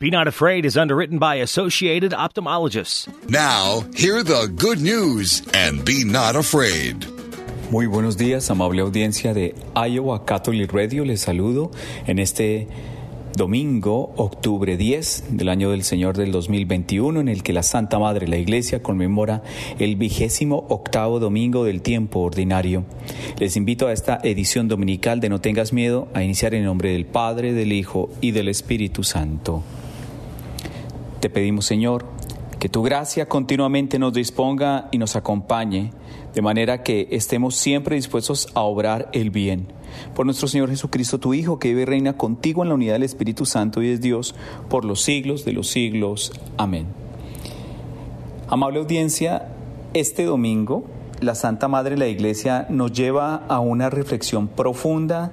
Be Not Afraid is underwritten by Associated Ophthalmologists. Now, hear the good news and be not afraid. Muy buenos días, amable audiencia de Iowa Catholic Radio. Les saludo en este domingo, octubre 10 del año del Señor del 2021, en el que la Santa Madre, la Iglesia, conmemora el vigésimo octavo domingo del tiempo ordinario. Les invito a esta edición dominical de No tengas miedo a iniciar en nombre del Padre, del Hijo y del Espíritu Santo. Te pedimos, Señor, que tu gracia continuamente nos disponga y nos acompañe, de manera que estemos siempre dispuestos a obrar el bien por nuestro Señor Jesucristo, tu Hijo, que vive y reina contigo en la unidad del Espíritu Santo y es Dios por los siglos de los siglos. Amén. Amable audiencia, este domingo la Santa Madre de la Iglesia nos lleva a una reflexión profunda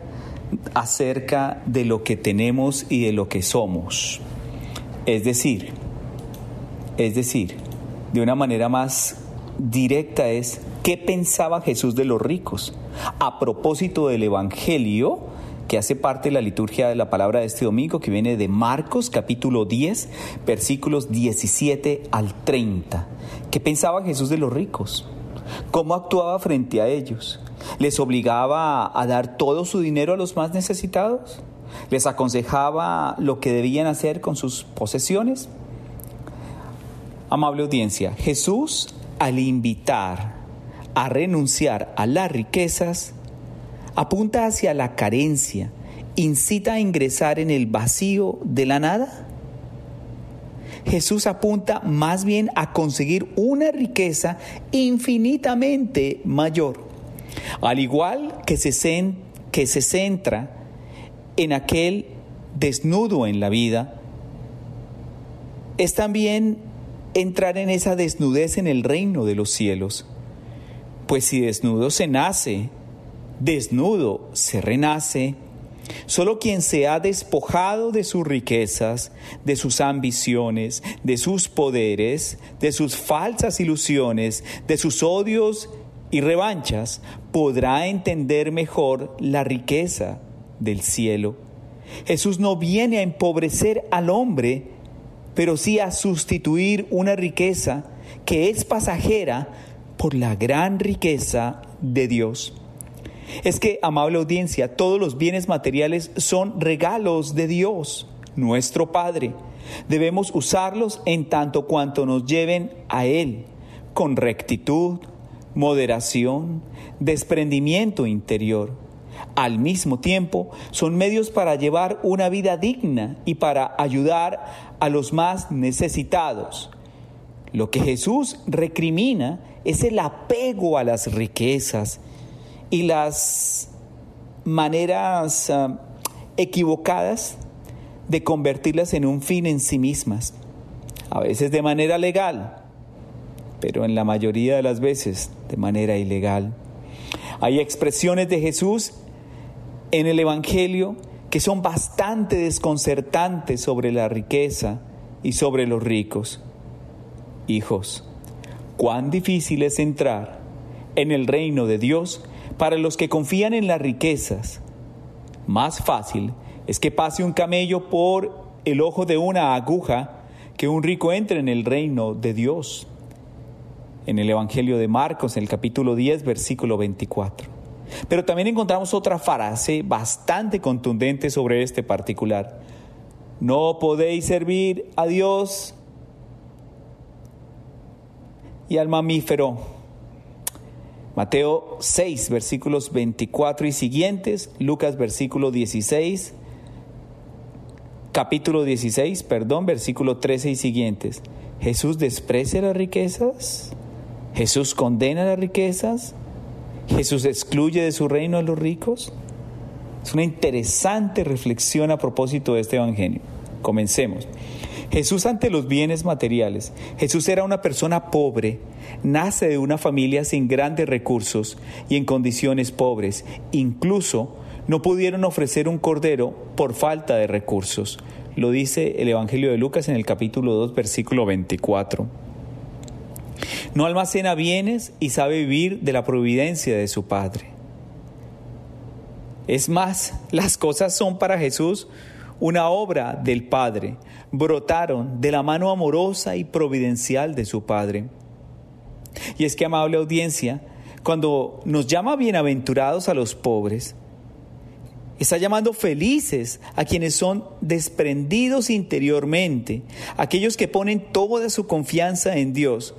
acerca de lo que tenemos y de lo que somos. Es decir, es decir, de una manera más directa es, ¿qué pensaba Jesús de los ricos? a propósito del Evangelio que hace parte de la liturgia de la palabra de este domingo, que viene de Marcos capítulo 10, versículos 17 al 30. ¿Qué pensaba Jesús de los ricos? ¿Cómo actuaba frente a ellos? ¿Les obligaba a dar todo su dinero a los más necesitados? ¿Les aconsejaba lo que debían hacer con sus posesiones? Amable audiencia, Jesús al invitar a renunciar a las riquezas, apunta hacia la carencia, incita a ingresar en el vacío de la nada. Jesús apunta más bien a conseguir una riqueza infinitamente mayor, al igual que se, centra en aquel desnudo en la vida, es también entrar en esa desnudez en el reino de los cielos. Pues si desnudo se nace, desnudo se renace. Solo quien se ha despojado de sus riquezas, de sus ambiciones, de sus poderes, de sus falsas ilusiones, de sus odios y revanchas, podrá entender mejor la riqueza del cielo. Jesús no viene a empobrecer al hombre, pero sí a sustituir una riqueza que es pasajera por la gran riqueza de Dios. Es que, amable audiencia, todos los bienes materiales son regalos de Dios, nuestro Padre. Debemos usarlos en tanto cuanto nos lleven a Él, con rectitud, moderación, desprendimiento interior. Al mismo tiempo, son medios para llevar una vida digna y para ayudar a los más necesitados. Lo que Jesús recrimina es el apego a las riquezas y las maneras ah, equivocadas de convertirlas en un fin en sí mismas, a veces de manera legal, pero en la mayoría de las veces de manera ilegal. Hay expresiones de Jesús en el Evangelio que son bastante desconcertantes sobre la riqueza y sobre los ricos. Hijos, cuán difícil es entrar en el reino de Dios para los que confían en las riquezas. Más fácil es que pase un camello por el ojo de una aguja que un rico entre en el reino de Dios. En el Evangelio de Marcos, en el capítulo 10, versículo 24. Pero también encontramos otra frase bastante contundente sobre este particular. No podéis servir a Dios y al mamífero. Mateo 6, versículos 24 y siguientes, Lucas versículo 16, capítulo 16, perdón, versículo 13 y siguientes. Jesús desprecia las riquezas, Jesús condena las riquezas, Jesús excluye de su reino a los ricos. Es una interesante reflexión a propósito de este Evangelio. Comencemos. Jesús ante los bienes materiales. Jesús era una persona pobre, nace de una familia sin grandes recursos y en condiciones pobres. Incluso no pudieron ofrecer un cordero por falta de recursos. Lo dice el Evangelio de Lucas en el capítulo 2, versículo 24. No almacena bienes y sabe vivir de la providencia de su Padre. Es más, las cosas son para Jesús una obra del Padre, brotaron de la mano amorosa y providencial de su Padre. Y es que, amable audiencia, cuando nos llama bienaventurados a los pobres, Está llamando felices a quienes son desprendidos interiormente, aquellos que ponen toda su confianza en Dios,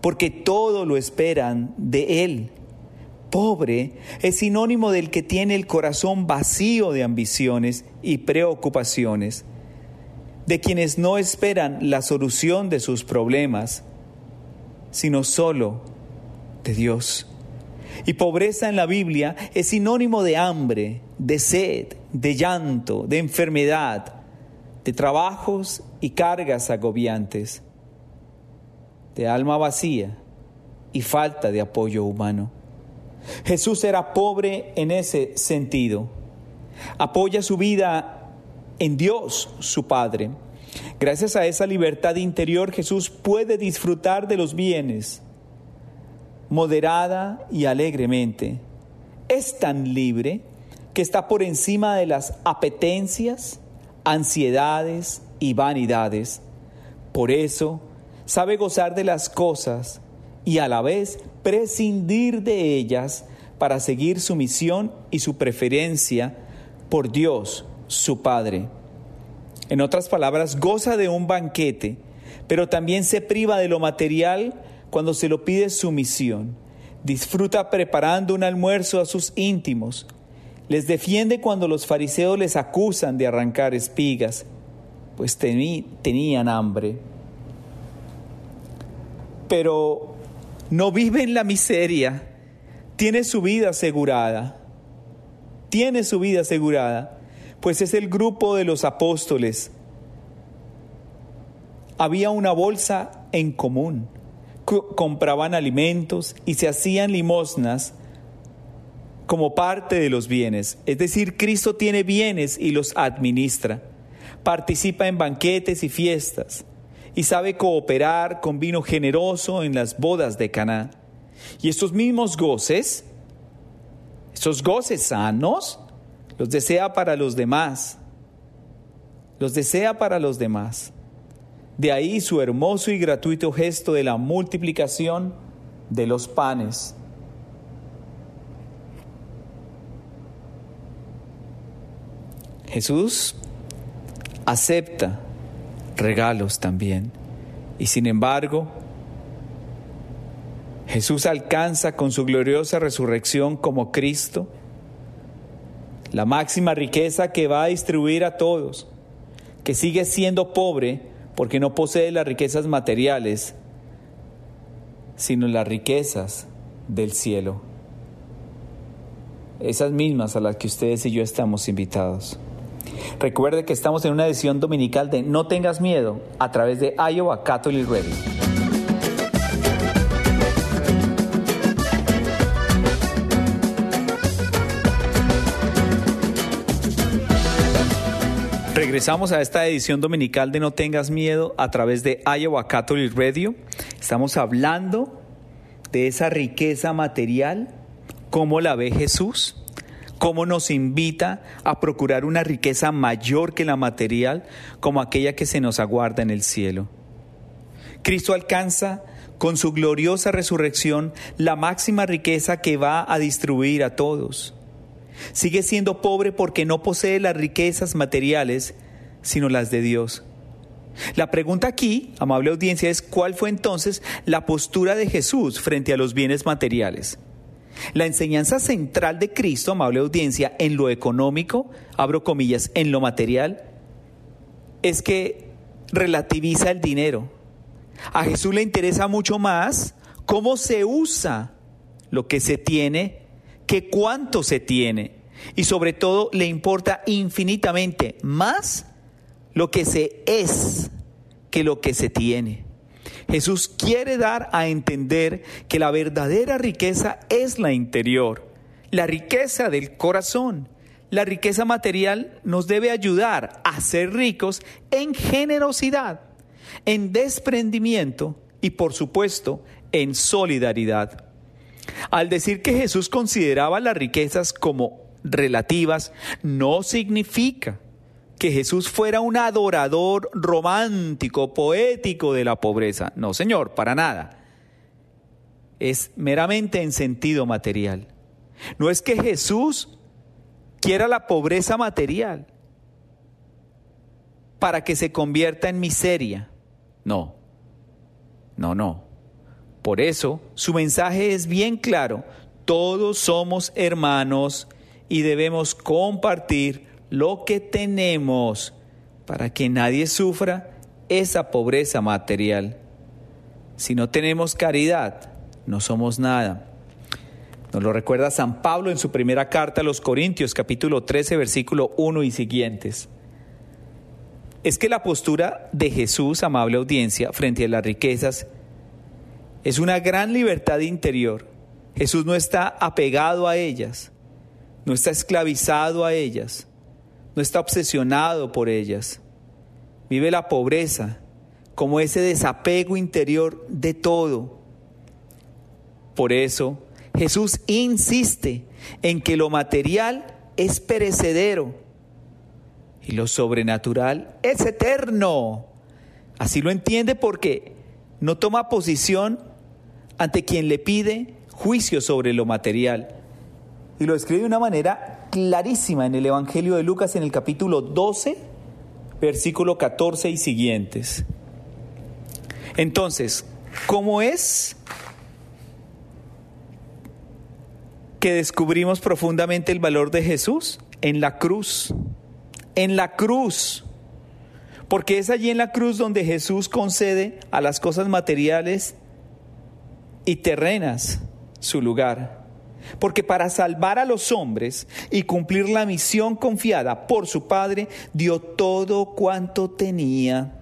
porque todo lo esperan de Él. Pobre es sinónimo del que tiene el corazón vacío de ambiciones y preocupaciones, de quienes no esperan la solución de sus problemas, sino solo de Dios. Y pobreza en la Biblia es sinónimo de hambre, de sed, de llanto, de enfermedad, de trabajos y cargas agobiantes, de alma vacía y falta de apoyo humano. Jesús era pobre en ese sentido. Apoya su vida en Dios, su Padre. Gracias a esa libertad interior Jesús puede disfrutar de los bienes moderada y alegremente. Es tan libre que está por encima de las apetencias, ansiedades y vanidades. Por eso sabe gozar de las cosas y a la vez prescindir de ellas para seguir su misión y su preferencia por Dios, su Padre. En otras palabras, goza de un banquete, pero también se priva de lo material cuando se lo pide su misión. Disfruta preparando un almuerzo a sus íntimos. Les defiende cuando los fariseos les acusan de arrancar espigas, pues tenían hambre. Pero no vive en la miseria, tiene su vida asegurada. Tiene su vida asegurada, pues es el grupo de los apóstoles. Había una bolsa en común compraban alimentos y se hacían limosnas como parte de los bienes. Es decir, Cristo tiene bienes y los administra. Participa en banquetes y fiestas y sabe cooperar con vino generoso en las bodas de Caná. Y estos mismos goces, estos goces sanos, los desea para los demás. Los desea para los demás. De ahí su hermoso y gratuito gesto de la multiplicación de los panes. Jesús acepta regalos también. Y sin embargo, Jesús alcanza con su gloriosa resurrección como Cristo la máxima riqueza que va a distribuir a todos, que sigue siendo pobre porque no posee las riquezas materiales, sino las riquezas del cielo. Esas mismas a las que ustedes y yo estamos invitados. Recuerde que estamos en una edición dominical de No tengas miedo a través de Iowa Catholic Radio. Regresamos a esta edición dominical de No tengas miedo a través de Iowa Catholic Radio. Estamos hablando de esa riqueza material, cómo la ve Jesús, cómo nos invita a procurar una riqueza mayor que la material, como aquella que se nos aguarda en el cielo. Cristo alcanza con su gloriosa resurrección la máxima riqueza que va a distribuir a todos. Sigue siendo pobre porque no posee las riquezas materiales, sino las de Dios. La pregunta aquí, amable audiencia, es cuál fue entonces la postura de Jesús frente a los bienes materiales. La enseñanza central de Cristo, amable audiencia, en lo económico, abro comillas, en lo material, es que relativiza el dinero. A Jesús le interesa mucho más cómo se usa lo que se tiene que cuánto se tiene. Y sobre todo le importa infinitamente más lo que se es que lo que se tiene. Jesús quiere dar a entender que la verdadera riqueza es la interior, la riqueza del corazón. La riqueza material nos debe ayudar a ser ricos en generosidad, en desprendimiento y por supuesto en solidaridad. Al decir que Jesús consideraba las riquezas como relativas, no significa que Jesús fuera un adorador romántico, poético de la pobreza. No, Señor, para nada. Es meramente en sentido material. No es que Jesús quiera la pobreza material para que se convierta en miseria. No, no, no. Por eso su mensaje es bien claro. Todos somos hermanos y debemos compartir lo que tenemos para que nadie sufra esa pobreza material. Si no tenemos caridad, no somos nada. Nos lo recuerda San Pablo en su primera carta a los Corintios, capítulo 13, versículo 1 y siguientes. Es que la postura de Jesús, amable audiencia, frente a las riquezas, es una gran libertad interior. Jesús no está apegado a ellas, no está esclavizado a ellas, no está obsesionado por ellas. Vive la pobreza como ese desapego interior de todo. Por eso Jesús insiste en que lo material es perecedero y lo sobrenatural es eterno. Así lo entiende porque no toma posición ante quien le pide juicio sobre lo material. Y lo escribe de una manera clarísima en el Evangelio de Lucas en el capítulo 12, versículo 14 y siguientes. Entonces, ¿cómo es que descubrimos profundamente el valor de Jesús? En la cruz, en la cruz. Porque es allí en la cruz donde Jesús concede a las cosas materiales y terrenas su lugar. Porque para salvar a los hombres y cumplir la misión confiada por su Padre, dio todo cuanto tenía.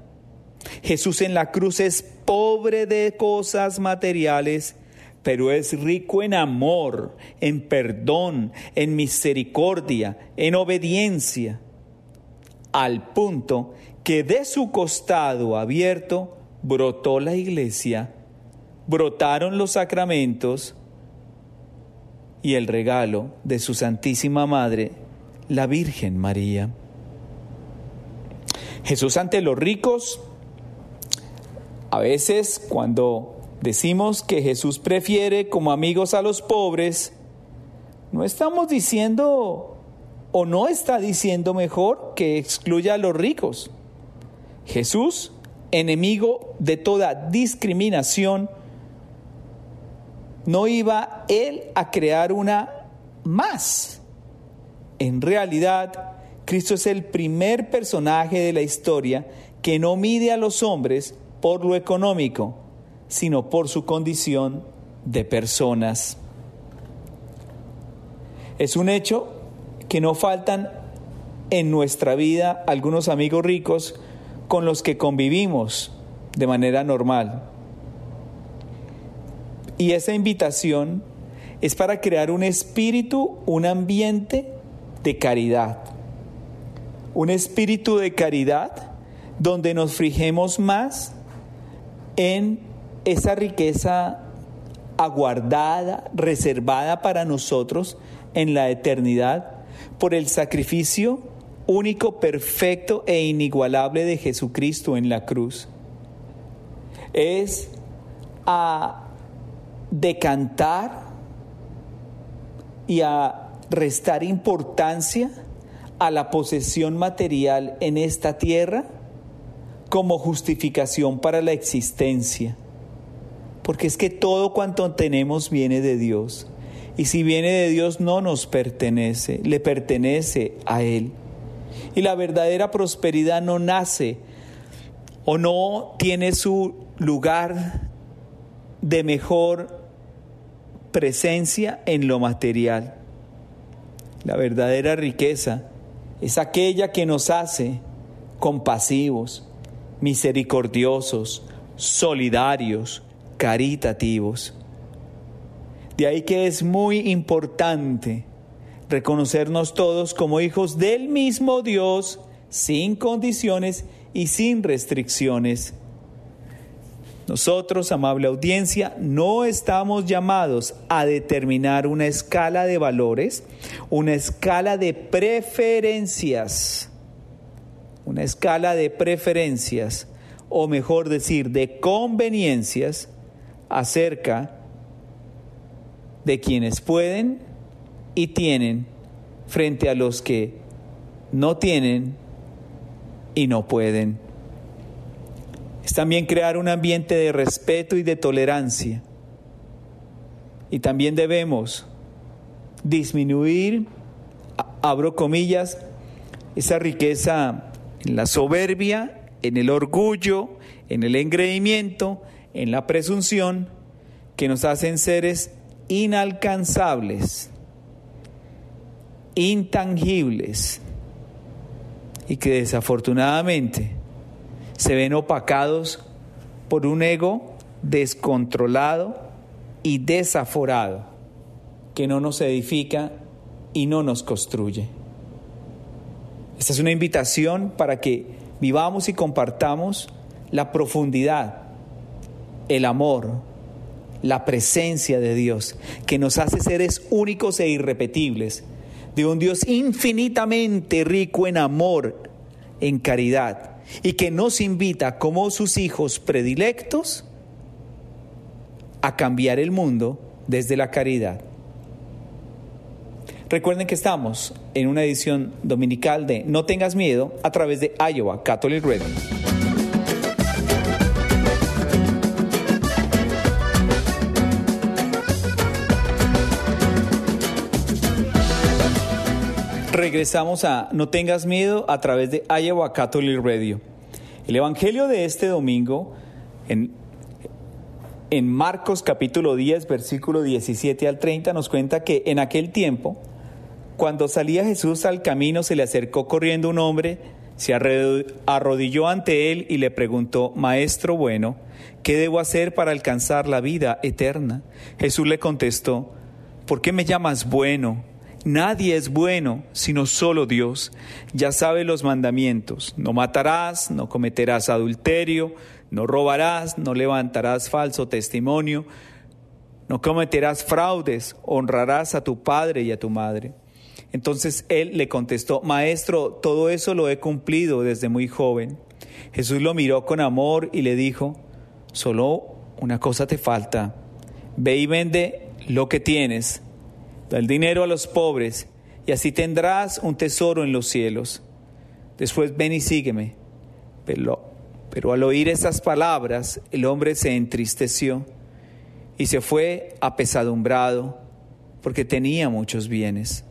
Jesús en la cruz es pobre de cosas materiales, pero es rico en amor, en perdón, en misericordia, en obediencia, al punto que de su costado abierto brotó la iglesia, brotaron los sacramentos, y el regalo de su Santísima Madre, la Virgen María. Jesús ante los ricos, a veces cuando decimos que Jesús prefiere como amigos a los pobres, no estamos diciendo o no está diciendo mejor que excluya a los ricos. Jesús, enemigo de toda discriminación, no iba él a crear una más. En realidad, Cristo es el primer personaje de la historia que no mide a los hombres por lo económico, sino por su condición de personas. Es un hecho que no faltan en nuestra vida algunos amigos ricos con los que convivimos de manera normal. Y esa invitación es para crear un espíritu, un ambiente de caridad. Un espíritu de caridad donde nos fijemos más en esa riqueza aguardada, reservada para nosotros en la eternidad por el sacrificio único, perfecto e inigualable de Jesucristo en la cruz. Es a decantar y a restar importancia a la posesión material en esta tierra como justificación para la existencia. Porque es que todo cuanto tenemos viene de Dios. Y si viene de Dios no nos pertenece, le pertenece a Él. Y la verdadera prosperidad no nace o no tiene su lugar de mejor presencia en lo material. La verdadera riqueza es aquella que nos hace compasivos, misericordiosos, solidarios, caritativos. De ahí que es muy importante reconocernos todos como hijos del mismo Dios, sin condiciones y sin restricciones. Nosotros, amable audiencia, no estamos llamados a determinar una escala de valores, una escala de preferencias. una escala de preferencias, o mejor decir, de conveniencias acerca de quienes pueden y tienen frente a los que no tienen y no pueden. Es también crear un ambiente de respeto y de tolerancia. Y también debemos disminuir, abro comillas, esa riqueza en la soberbia, en el orgullo, en el engreimiento, en la presunción, que nos hacen seres inalcanzables, intangibles, y que desafortunadamente se ven opacados por un ego descontrolado y desaforado que no nos edifica y no nos construye. Esta es una invitación para que vivamos y compartamos la profundidad, el amor, la presencia de Dios, que nos hace seres únicos e irrepetibles, de un Dios infinitamente rico en amor, en caridad, y que nos invita como sus hijos predilectos a cambiar el mundo desde la caridad. Recuerden que estamos en una edición dominical de No tengas miedo a través de Iowa Catholic Radio. Regresamos a No tengas miedo a través de Iowa Radio. El Evangelio de este domingo en en Marcos capítulo 10, versículo 17 al 30 nos cuenta que en aquel tiempo cuando salía Jesús al camino se le acercó corriendo un hombre, se arrodilló ante él y le preguntó, Maestro bueno, ¿qué debo hacer para alcanzar la vida eterna? Jesús le contestó, ¿por qué me llamas bueno? Nadie es bueno sino solo Dios. Ya sabe los mandamientos. No matarás, no cometerás adulterio, no robarás, no levantarás falso testimonio, no cometerás fraudes, honrarás a tu padre y a tu madre. Entonces él le contestó, Maestro, todo eso lo he cumplido desde muy joven. Jesús lo miró con amor y le dijo, solo una cosa te falta. Ve y vende lo que tienes, da el dinero a los pobres, y así tendrás un tesoro en los cielos. Después ven y sígueme. Pero, pero al oír estas palabras, el hombre se entristeció y se fue apesadumbrado porque tenía muchos bienes.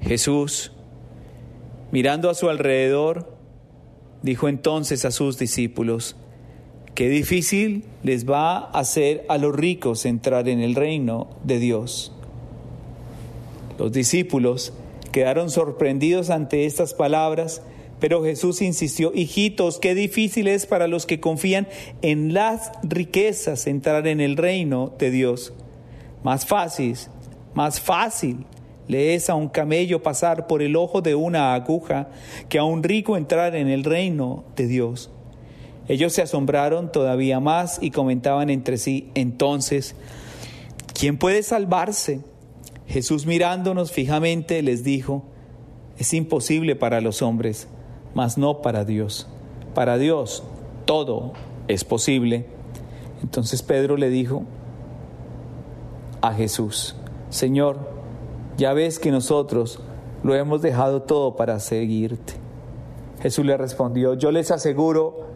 Jesús, mirando a su alrededor, dijo entonces a sus discípulos, qué difícil les va a hacer a los ricos entrar en el reino de Dios. Los discípulos quedaron sorprendidos ante estas palabras, pero Jesús insistió, hijitos, qué difícil es para los que confían en las riquezas entrar en el reino de Dios. Más fácil, más fácil le es a un camello pasar por el ojo de una aguja que a un rico entrar en el reino de Dios. Ellos se asombraron todavía más y comentaban entre sí, entonces, ¿quién puede salvarse? Jesús mirándonos fijamente les dijo, es imposible para los hombres, mas no para Dios. Para Dios todo es posible. Entonces Pedro le dijo a Jesús, Señor, ya ves que nosotros lo hemos dejado todo para seguirte. Jesús le respondió, yo les aseguro,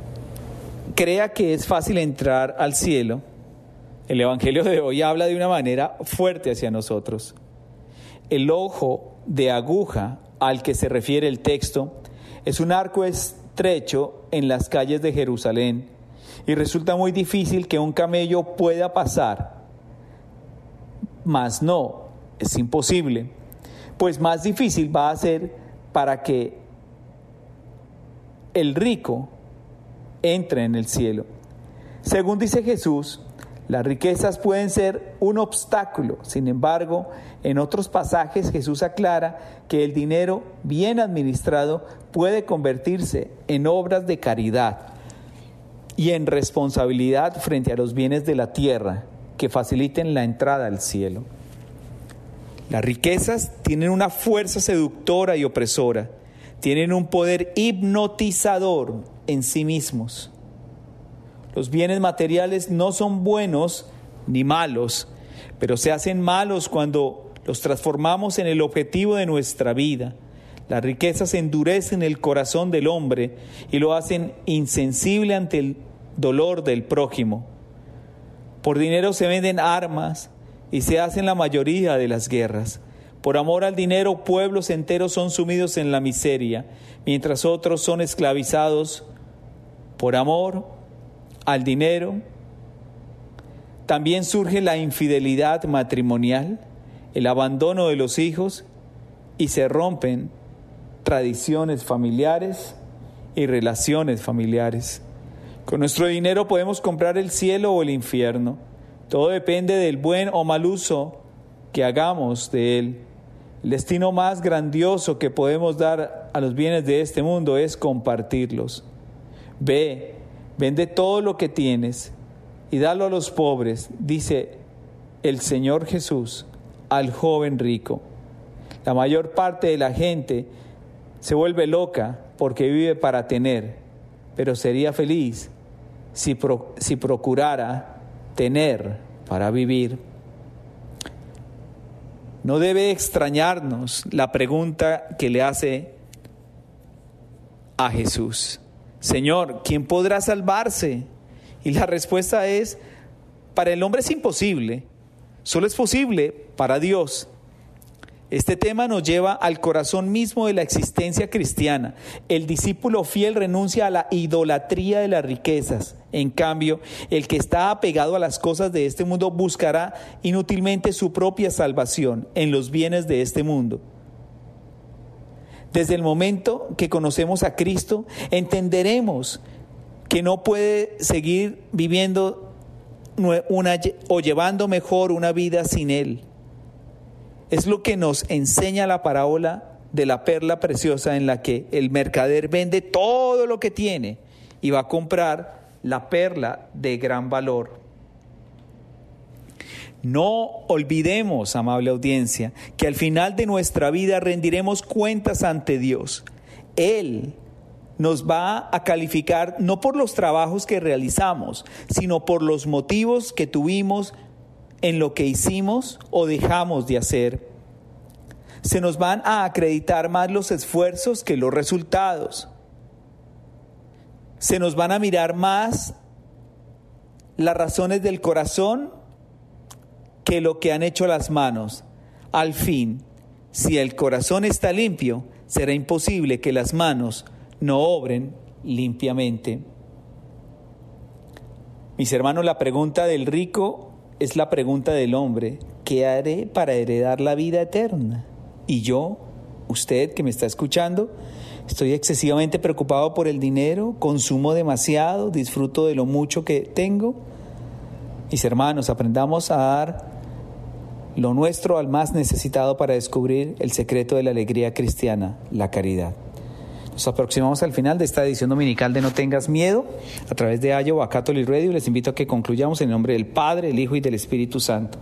crea que es fácil entrar al cielo, el Evangelio de hoy habla de una manera fuerte hacia nosotros. El ojo de aguja al que se refiere el texto es un arco estrecho en las calles de Jerusalén y resulta muy difícil que un camello pueda pasar, mas no es imposible, pues más difícil va a ser para que el rico entre en el cielo. Según dice Jesús, las riquezas pueden ser un obstáculo. Sin embargo, en otros pasajes Jesús aclara que el dinero bien administrado puede convertirse en obras de caridad y en responsabilidad frente a los bienes de la tierra que faciliten la entrada al cielo. Las riquezas tienen una fuerza seductora y opresora, tienen un poder hipnotizador en sí mismos. Los bienes materiales no son buenos ni malos, pero se hacen malos cuando los transformamos en el objetivo de nuestra vida. Las riquezas endurecen el corazón del hombre y lo hacen insensible ante el dolor del prójimo. Por dinero se venden armas y se hacen la mayoría de las guerras. Por amor al dinero, pueblos enteros son sumidos en la miseria, mientras otros son esclavizados. Por amor al dinero, también surge la infidelidad matrimonial, el abandono de los hijos y se rompen tradiciones familiares y relaciones familiares. Con nuestro dinero podemos comprar el cielo o el infierno. Todo depende del buen o mal uso que hagamos de él. El destino más grandioso que podemos dar a los bienes de este mundo es compartirlos. Ve, Vende todo lo que tienes y dalo a los pobres, dice el Señor Jesús al joven rico. La mayor parte de la gente se vuelve loca porque vive para tener, pero sería feliz si, si procurara tener para vivir. No debe extrañarnos la pregunta que le hace a Jesús. Señor, ¿quién podrá salvarse? Y la respuesta es, para el hombre es imposible, solo es posible para Dios. Este tema nos lleva al corazón mismo de la existencia cristiana. El discípulo fiel renuncia a la idolatría de las riquezas. En cambio, el que está apegado a las cosas de este mundo buscará inútilmente su propia salvación en los bienes de este mundo. Desde el momento que conocemos a Cristo, entenderemos que no puede seguir viviendo o llevando mejor una vida sin Él. Es lo que nos enseña la parábola de la perla preciosa en la que el mercader vende todo lo que tiene y va a comprar la perla de gran valor. No olvidemos, amable audiencia, que al final de nuestra vida rendiremos cuentas ante Dios. Él nos va a calificar no por los trabajos que realizamos, sino por los motivos que tuvimos en lo que hicimos o dejamos de hacer. Se nos van a acreditar más los esfuerzos que los resultados. Se nos van a mirar más las razones del corazón que lo que han hecho las manos. Al fin, si el corazón está limpio, será imposible que las manos no obren limpiamente. Mis hermanos, la pregunta del rico es la pregunta del hombre. ¿Qué haré para heredar la vida eterna? Y yo, usted que me está escuchando, estoy excesivamente preocupado por el dinero, consumo demasiado, disfruto de lo mucho que tengo. Mis hermanos, aprendamos a dar lo nuestro al más necesitado para descubrir el secreto de la alegría cristiana, la caridad. Nos aproximamos al final de esta edición dominical de No tengas miedo a través de Iowa Catholic Radio. Les invito a que concluyamos en nombre del Padre, el Hijo y del Espíritu Santo.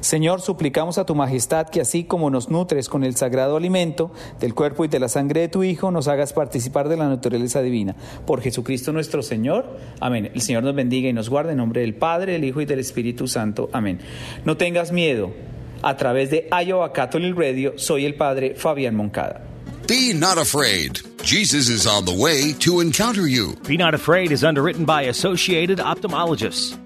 Señor, suplicamos a tu majestad que así como nos nutres con el sagrado alimento del cuerpo y de la sangre de tu Hijo, nos hagas participar de la naturaleza divina. Por Jesucristo nuestro Señor. Amén. El Señor nos bendiga y nos guarde en nombre del Padre, el Hijo y del Espíritu Santo. Amén. No tengas miedo. A través de Iowa Catholic Radio, soy el Padre Fabián Moncada. Be not afraid. Jesus is on the way to encounter you. Be Not Afraid is underwritten by Associated Ophthalmologists.